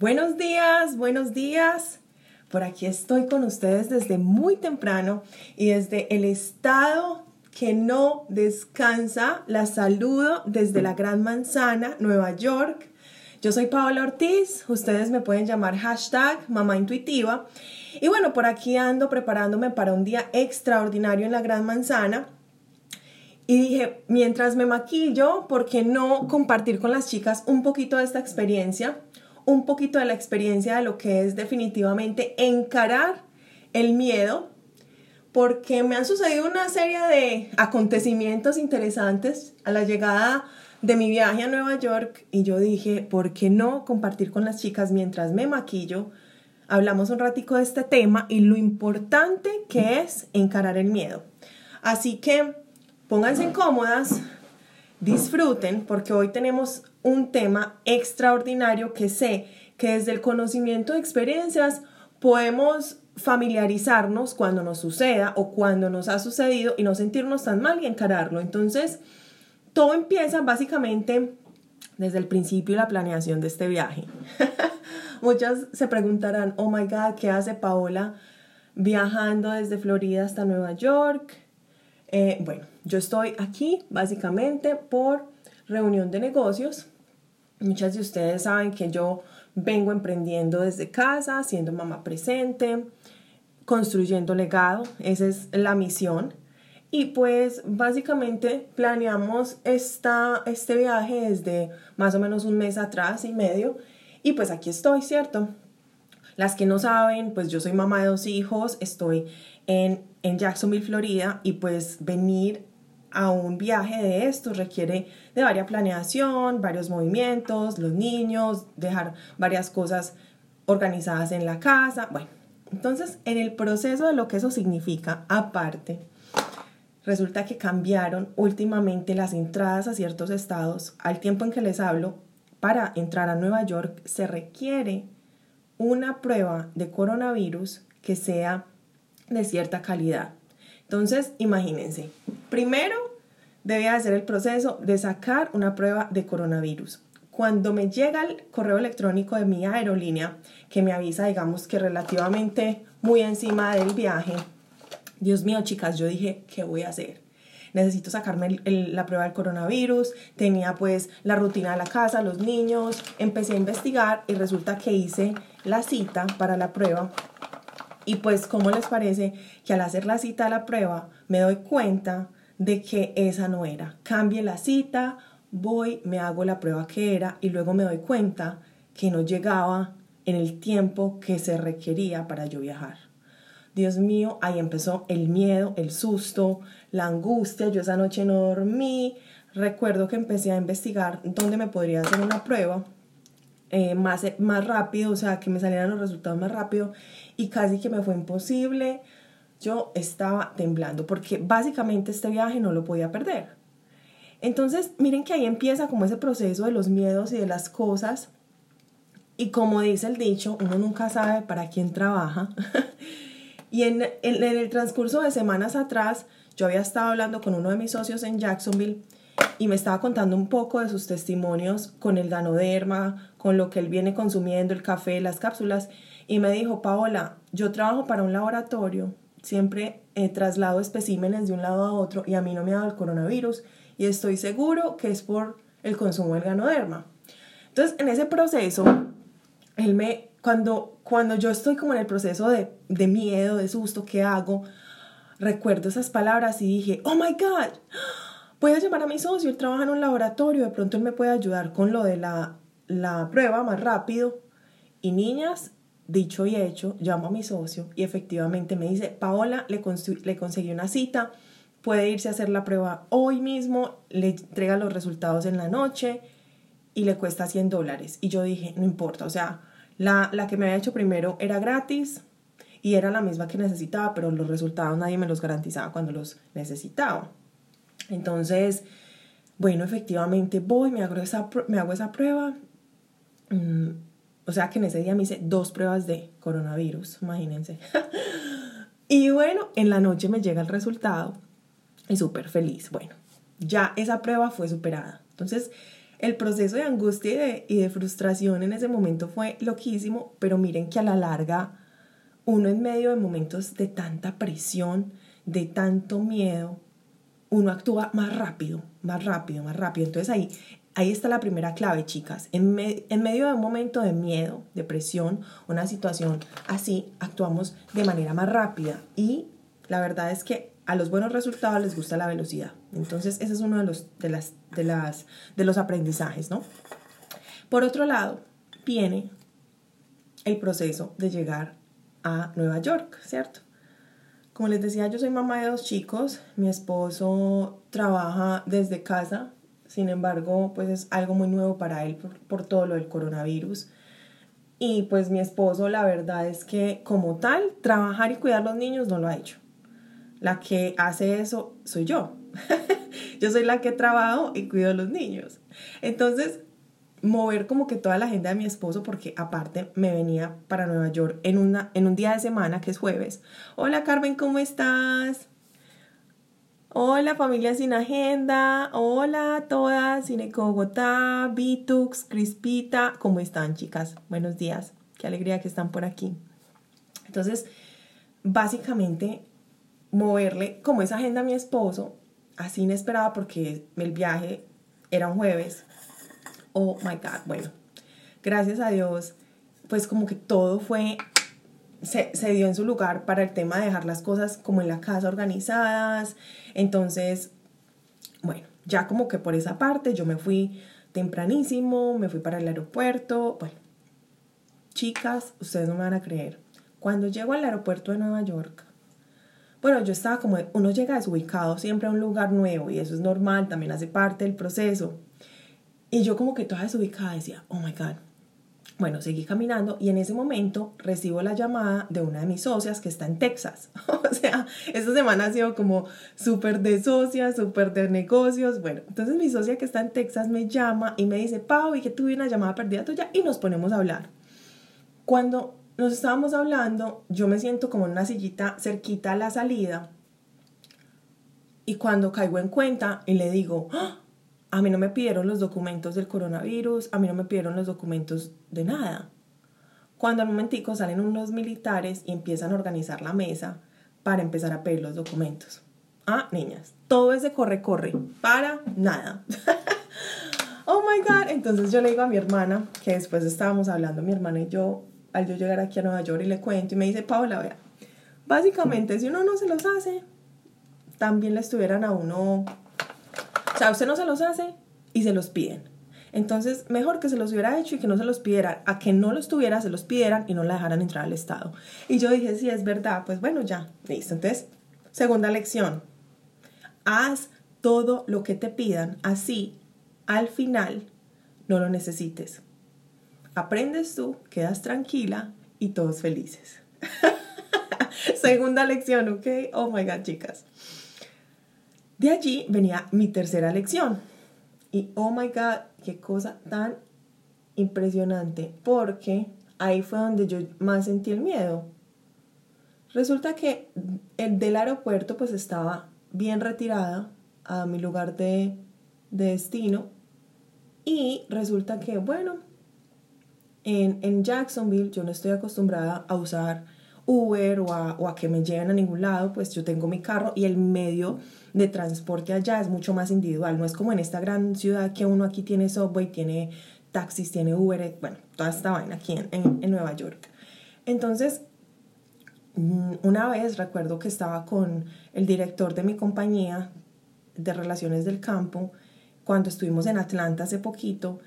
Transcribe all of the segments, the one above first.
Buenos días, buenos días. Por aquí estoy con ustedes desde muy temprano y desde el estado que no descansa. La saludo desde la Gran Manzana, Nueva York. Yo soy Paola Ortiz, ustedes me pueden llamar hashtag mamá intuitiva. Y bueno, por aquí ando preparándome para un día extraordinario en la Gran Manzana. Y dije, mientras me maquillo, ¿por qué no compartir con las chicas un poquito de esta experiencia? Un poquito de la experiencia de lo que es definitivamente encarar el miedo, porque me han sucedido una serie de acontecimientos interesantes a la llegada de mi viaje a Nueva York y yo dije, ¿por qué no compartir con las chicas mientras me maquillo? Hablamos un ratico de este tema y lo importante que es encarar el miedo. Así que pónganse cómodas, disfruten porque hoy tenemos un tema extraordinario que sé que desde el conocimiento de experiencias podemos familiarizarnos cuando nos suceda o cuando nos ha sucedido y no sentirnos tan mal y encararlo. Entonces, todo empieza básicamente desde el principio y la planeación de este viaje. Muchas se preguntarán, oh my God, ¿qué hace Paola viajando desde Florida hasta Nueva York? Eh, bueno, yo estoy aquí básicamente por reunión de negocios. Muchas de ustedes saben que yo vengo emprendiendo desde casa, siendo mamá presente, construyendo legado. Esa es la misión. Y pues básicamente planeamos esta, este viaje desde más o menos un mes atrás y medio. Y pues aquí estoy, ¿cierto? Las que no saben, pues yo soy mamá de dos hijos, estoy en, en Jacksonville, Florida, y pues venir a un viaje de esto requiere de varias planeación, varios movimientos, los niños, dejar varias cosas organizadas en la casa. Bueno, entonces en el proceso de lo que eso significa, aparte, resulta que cambiaron últimamente las entradas a ciertos estados. Al tiempo en que les hablo, para entrar a Nueva York se requiere una prueba de coronavirus que sea de cierta calidad. Entonces, imagínense, primero debía hacer el proceso de sacar una prueba de coronavirus. Cuando me llega el correo electrónico de mi aerolínea, que me avisa, digamos que relativamente muy encima del viaje, Dios mío, chicas, yo dije, ¿qué voy a hacer? Necesito sacarme la prueba del coronavirus, tenía pues la rutina de la casa, los niños, empecé a investigar y resulta que hice la cita para la prueba y pues, ¿cómo les parece que al hacer la cita a la prueba me doy cuenta de que esa no era? Cambie la cita, voy, me hago la prueba que era y luego me doy cuenta que no llegaba en el tiempo que se requería para yo viajar. Dios mío, ahí empezó el miedo, el susto, la angustia. Yo esa noche no dormí. Recuerdo que empecé a investigar dónde me podría hacer una prueba eh, más, más rápido, o sea, que me salieran los resultados más rápido y casi que me fue imposible. Yo estaba temblando porque básicamente este viaje no lo podía perder. Entonces, miren que ahí empieza como ese proceso de los miedos y de las cosas. Y como dice el dicho, uno nunca sabe para quién trabaja. y en, en el transcurso de semanas atrás, yo había estado hablando con uno de mis socios en Jacksonville y me estaba contando un poco de sus testimonios con el ganoderma, con lo que él viene consumiendo, el café, las cápsulas, y me dijo, Paola, yo trabajo para un laboratorio, siempre he traslado especímenes de un lado a otro y a mí no me ha dado el coronavirus y estoy seguro que es por el consumo del ganoderma. Entonces, en ese proceso, él me, cuando, cuando yo estoy como en el proceso de, de miedo, de susto, ¿qué hago? Recuerdo esas palabras y dije, oh my God, a llamar a mi socio, él trabaja en un laboratorio, de pronto él me puede ayudar con lo de la, la prueba más rápido. Y niñas, dicho y hecho, llamo a mi socio y efectivamente me dice, Paola, le, le conseguí una cita, puede irse a hacer la prueba hoy mismo, le entrega los resultados en la noche y le cuesta 100 dólares. Y yo dije, no importa, o sea, la, la que me había hecho primero era gratis y era la misma que necesitaba, pero los resultados nadie me los garantizaba cuando los necesitaba. Entonces, bueno, efectivamente voy, me hago esa, me hago esa prueba. Mm, o sea que en ese día me hice dos pruebas de coronavirus, imagínense. y bueno, en la noche me llega el resultado y súper feliz. Bueno, ya esa prueba fue superada. Entonces, el proceso de angustia y de, y de frustración en ese momento fue loquísimo, pero miren que a la larga uno en medio de momentos de tanta presión, de tanto miedo, uno actúa más rápido, más rápido, más rápido. Entonces ahí, ahí está la primera clave, chicas. En, medio de un momento de miedo, de presión, una situación así, actuamos de manera más rápida. Y la verdad es que a los buenos resultados les gusta la velocidad. Entonces ese es uno de los, de las, de las, de los aprendizajes, ¿no? Por otro lado, viene el proceso de llegar a Nueva York, ¿cierto? Como les decía, yo soy mamá de dos chicos, mi esposo trabaja desde casa, sin embargo, pues es algo muy nuevo para él por, todo lo del coronavirus. Y pues mi esposo, la verdad es que como tal, trabajar y cuidar a los niños no lo ha hecho. La que hace eso soy yo. yo soy la que trabajo y cuido a los niños. Entonces, mover como que toda la agenda de mi esposo porque aparte me venía para Nueva York en, una, en un día de semana que es jueves. Hola Carmen, ¿cómo estás? Hola familia sin agenda, hola a todas, Cine Cogotá, Bitux, Crispita, ¿cómo están chicas? Buenos días, qué alegría que están por aquí. Entonces, básicamente, moverle como esa agenda a mi esposo, así inesperada porque el viaje era un jueves, oh my God, bueno, gracias a Dios, pues como que todo fue, se, se, dio en su lugar para el tema de dejar las cosas como en la casa organizadas. Entonces, bueno, ya como que por esa parte yo me fui tempranísimo, me fui para el aeropuerto. Bueno, chicas, ustedes no me van a creer. Cuando llego al aeropuerto de Nueva York, bueno, yo estaba como, uno llega desubicado siempre a un lugar nuevo y eso es normal, también hace parte del proceso. Y yo como que toda desubicada decía, oh my God. Bueno, seguí caminando y en ese momento recibo la llamada de una de mis socias que está en Texas. o sea, esta semana ha sido como súper de socias, súper de negocios. Bueno, entonces mi socia que está en Texas me llama y me dice, Pau, y que tuve una llamada perdida tuya y nos ponemos a hablar. Cuando nos estábamos hablando, yo me siento como en una sillita cerquita a la salida y cuando caigo en cuenta y le digo, ¡Ah! A mí no me pidieron los documentos del coronavirus, a mí no me pidieron los documentos de nada. Cuando al momentico salen unos militares y empiezan a organizar la mesa para empezar a pedir los documentos. Ah, niñas, todo es de corre, corre, para nada. oh my God. Entonces yo le digo a mi hermana, que después estábamos hablando, mi hermana y yo, al yo llegar aquí a Nueva York y le cuento, y me dice, Paula, vea, básicamente si uno no se los hace, también le estuvieran a uno o sea, usted no se los hace y se los piden. Entonces, mejor que se los hubiera hecho y que no se los pidieran, a que no los tuviera, se los pidieran y no la dejaran entrar al Estado. Y yo dije, sí, es verdad, pues bueno, ya, listo. Entonces, segunda lección, haz todo lo que te pidan, así al final no lo necesites. Aprendes tú, quedas tranquila y todos felices. segunda lección, ¿ok? Oh my God, chicas. De allí venía mi tercera lección. Y oh my god, qué cosa tan impresionante, porque ahí fue donde yo más sentí el miedo. Resulta que el del aeropuerto pues estaba bien retirada a mi lugar de, destino y resulta que bueno, en, en, Jacksonville yo no estoy acostumbrada a usar Uber o a, que me lleven a ningún lado, pues yo tengo mi carro y el medio de transporte allá es mucho más individual, no es como en esta gran ciudad que uno aquí tiene Subway, tiene taxis, tiene Uber, bueno, toda esta vaina aquí en, en, Nueva York. Entonces, mm, una vez recuerdo que estaba con el director de mi compañía de relaciones del campo cuando estuvimos en Atlanta hace poquito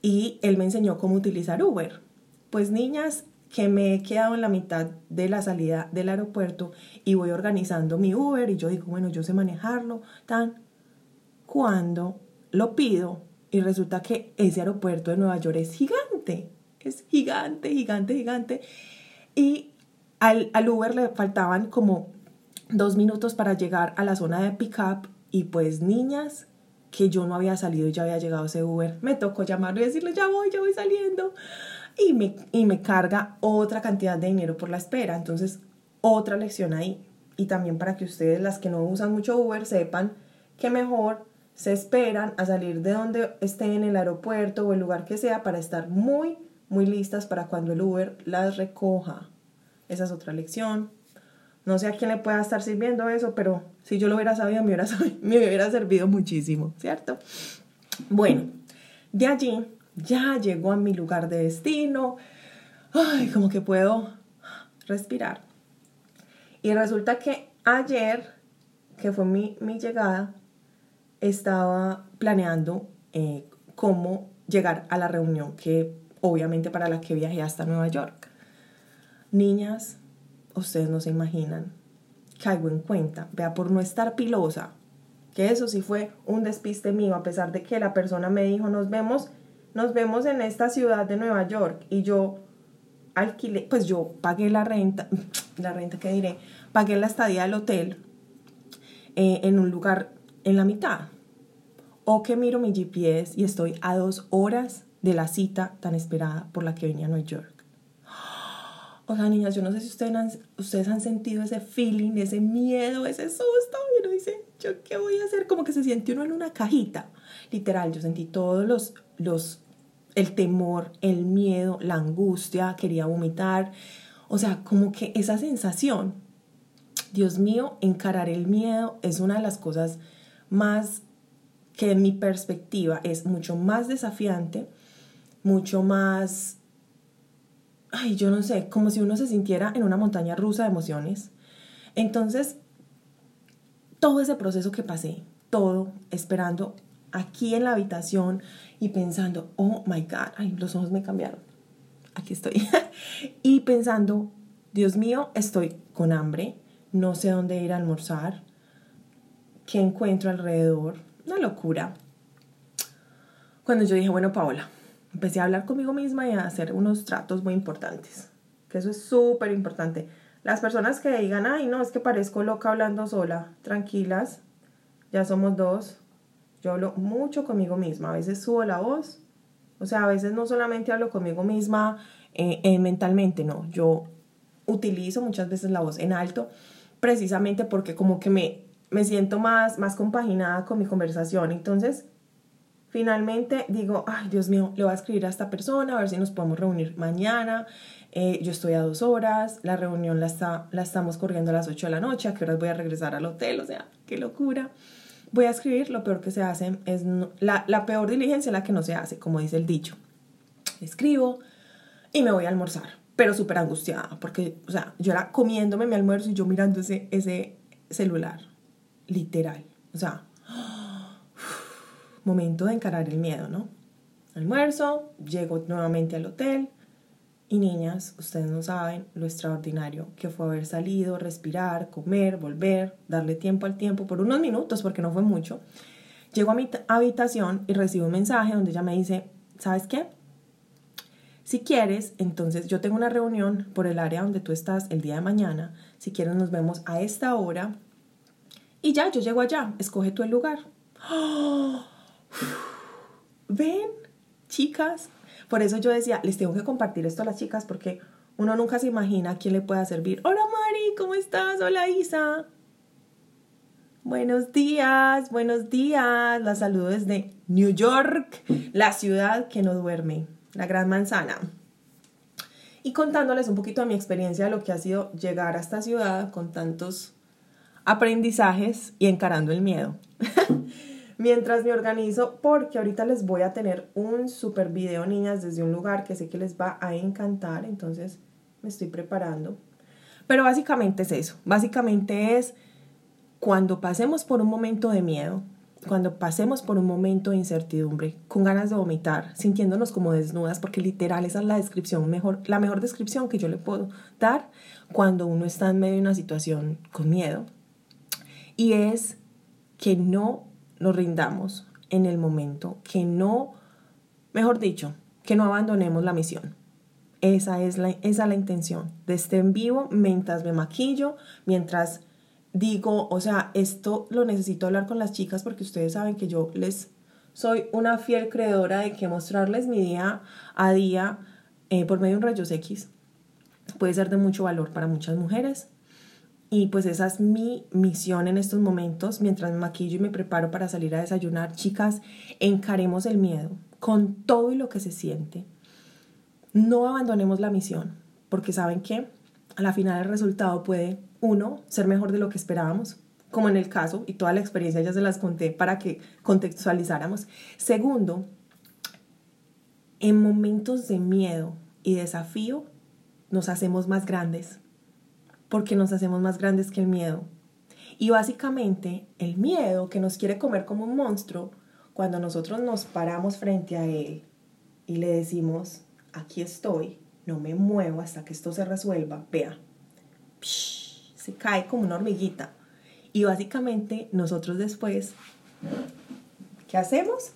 y él me enseñó cómo utilizar Uber. Pues niñas, que me he quedado en la mitad de la salida del aeropuerto y voy organizando mi Uber y yo digo, bueno, yo sé manejarlo, tan. Cuando lo pido y resulta que ese aeropuerto de Nueva York es gigante, es gigante, gigante, gigante. Y al, al Uber le faltaban como dos minutos para llegar a la zona de pickup y pues niñas, que yo no había salido y ya había llegado ese Uber, me tocó llamarlo y decirle, ya voy, ya voy saliendo y me, y me carga otra cantidad de dinero por la espera. Entonces, otra lección ahí. Y también para que ustedes, las que no usan mucho Uber, sepan que mejor se esperan a salir de donde estén en el aeropuerto o el lugar que sea para estar muy, muy listas para cuando el Uber las recoja. Esa es otra lección. No sé a quién le pueda estar sirviendo eso, pero si yo lo hubiera sabido, me hubiera, me hubiera servido muchísimo, ¿cierto? Bueno, de allí ya llegó a mi lugar de destino. Ay, como que puedo respirar. Y resulta que ayer, que fue mi, mi llegada, estaba planeando eh, cómo llegar a la reunión que obviamente para la que viajé hasta Nueva York. Niñas, ustedes no se imaginan, caigo en cuenta, vea, por no estar pilosa, que eso sí fue un despiste mío, a pesar de que la persona me dijo, nos vemos, nos vemos en esta ciudad de Nueva York, y yo alquilé, pues yo pagué la renta, la renta que diré, pagué la estadía del hotel eh, en un lugar en la mitad. O que miro mi GPS y estoy a dos horas de la cita tan esperada por la que venía a Nueva York. O sea, niñas, yo no sé si ustedes han, ustedes han sentido ese feeling, ese miedo, ese susto. Y uno dice, ¿yo qué voy a hacer? Como que se siente uno en una cajita. Literal, yo sentí todos los, los, el temor, el miedo, la angustia, quería vomitar. O sea, como que esa sensación. Dios mío, encarar el miedo es una de las cosas más que en mi perspectiva es mucho más desafiante, mucho más, ay, yo no sé, como si uno se sintiera en una montaña rusa de emociones. Entonces, todo ese proceso que pasé, todo esperando aquí en la habitación y pensando, oh my God, ay, los ojos me cambiaron. Aquí estoy. y pensando, Dios mío, estoy con hambre, no sé dónde ir a almorzar, qué encuentro alrededor, una locura. Cuando yo dije, bueno, Paola, empecé a hablar conmigo misma y a hacer unos tratos muy importantes, que eso es súper importante. Las personas que digan, ay, no, es que parezco loca hablando sola, tranquilas, ya somos dos. Yo hablo mucho conmigo misma, a veces subo la voz, o sea, a veces no solamente hablo conmigo misma eh, eh, mentalmente, no, yo utilizo muchas veces la voz en alto, precisamente porque como que me me siento más, más compaginada con mi conversación. Entonces, finalmente digo, ay, Dios mío, le voy a escribir a esta persona, a ver si nos podemos reunir mañana. Eh, yo estoy a dos horas, la reunión la, está, la estamos corriendo a las 8 de la noche, a qué horas voy a regresar al hotel, o sea, qué locura. Voy a escribir, lo peor que se hace es, la, la peor diligencia la que no se hace, como dice el dicho. Escribo y me voy a almorzar, pero súper angustiada, porque, o sea, yo era comiéndome mi almuerzo y yo mirando ese, ese celular literal. O sea, momento de encarar el miedo, ¿no? Almuerzo, llego nuevamente al hotel y niñas, ustedes no saben lo extraordinario que fue haber salido, respirar, comer, volver, darle tiempo al tiempo por unos minutos porque no fue mucho. Llego a mi habitación y recibo un mensaje donde ella me dice, ¿sabes qué? Si quieres, entonces yo tengo una reunión por el área donde tú estás el día de mañana. Si quieres, nos vemos a esta hora y ya, yo llego allá, escoge tú el lugar. Ven, chicas. Por eso yo decía, les tengo que compartir esto a las chicas porque uno nunca se imagina a quién le pueda servir. Hola Mari, ¿cómo estás? Hola Isa. Buenos días, buenos días. La saludo desde New York, la ciudad que no duerme, la gran manzana. Y contándoles un poquito de mi experiencia de lo que ha sido llegar a esta ciudad con tantos aprendizajes y encarando el miedo. Mientras me organizo, porque ahorita les voy a tener un super video, niñas, desde un lugar que sé que les va a encantar, entonces me estoy preparando. Pero básicamente es eso, básicamente es cuando pasemos por un momento de miedo, cuando pasemos por un momento de incertidumbre, con ganas de vomitar, sintiéndonos como desnudas, porque literal esa es la descripción mejor, la mejor descripción que yo le puedo dar cuando uno está en medio de una situación con miedo, y es que no nos rindamos en el momento, que no, mejor dicho, que no abandonemos la misión. Esa es la, esa es la intención, de estar en vivo mientras me maquillo, mientras digo, o sea, esto lo necesito hablar con las chicas porque ustedes saben que yo les soy una fiel creedora de que mostrarles mi día a día eh, por medio de un rayos X puede ser de mucho valor para muchas mujeres Y pues esa es mi misión en estos momentos, mientras me maquillo y me preparo para salir a desayunar. Chicas, encaremos el miedo con todo y lo que se siente. No abandonemos la misión, porque saben que a la final el resultado puede, uno, ser mejor de lo que esperábamos, como en el caso, y toda la experiencia ya se las conté para que contextualizáramos. Segundo, en momentos de miedo y desafío, nos hacemos más grandes porque nos hacemos más grandes que el miedo. Y básicamente el miedo que nos quiere comer como un monstruo, cuando nosotros nos paramos frente a él y le decimos, aquí estoy, no me muevo hasta que esto se resuelva, vea, se cae como una hormiguita. Y básicamente nosotros después, ¿qué hacemos?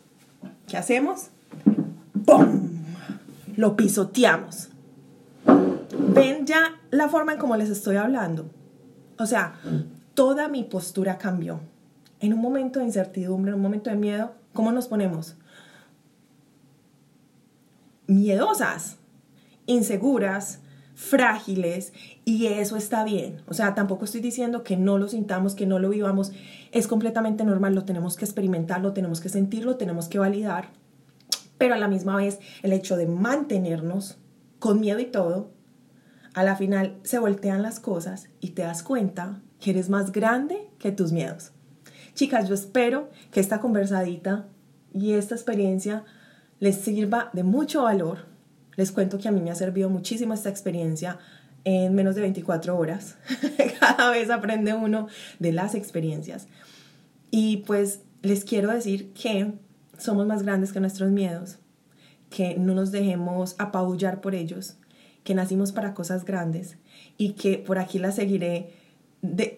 ¿Qué hacemos? ¡Pum! Lo pisoteamos. Ven ya la forma en cómo les estoy hablando. O sea, toda mi postura cambió. En un momento de incertidumbre, en un momento de miedo, ¿cómo nos ponemos? Miedosas, inseguras, frágiles y eso está bien. O sea, tampoco estoy diciendo que no lo sintamos, que no lo vivamos. Es completamente normal, lo tenemos que experimentar, lo tenemos que sentir, lo tenemos que validar. Pero a la misma vez, el hecho de mantenernos con miedo y todo, a la final se voltean las cosas y te das cuenta que eres más grande que tus miedos. Chicas, yo espero que esta conversadita y esta experiencia les sirva de mucho valor. Les cuento que a mí me ha servido muchísimo esta experiencia en menos de 24 horas. Cada vez aprende uno de las experiencias. Y pues les quiero decir que somos más grandes que nuestros miedos, que no nos dejemos apabullar por ellos, que nacimos para cosas grandes y que por aquí la seguiré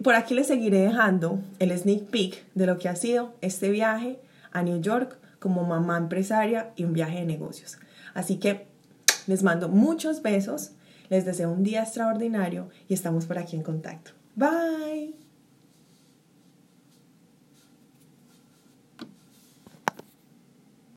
por aquí les seguiré dejando el sneak peek de lo que ha sido este viaje a New York como mamá empresaria y un viaje de negocios. Así que les mando muchos besos, les deseo un día extraordinario y estamos por aquí en contacto. Bye.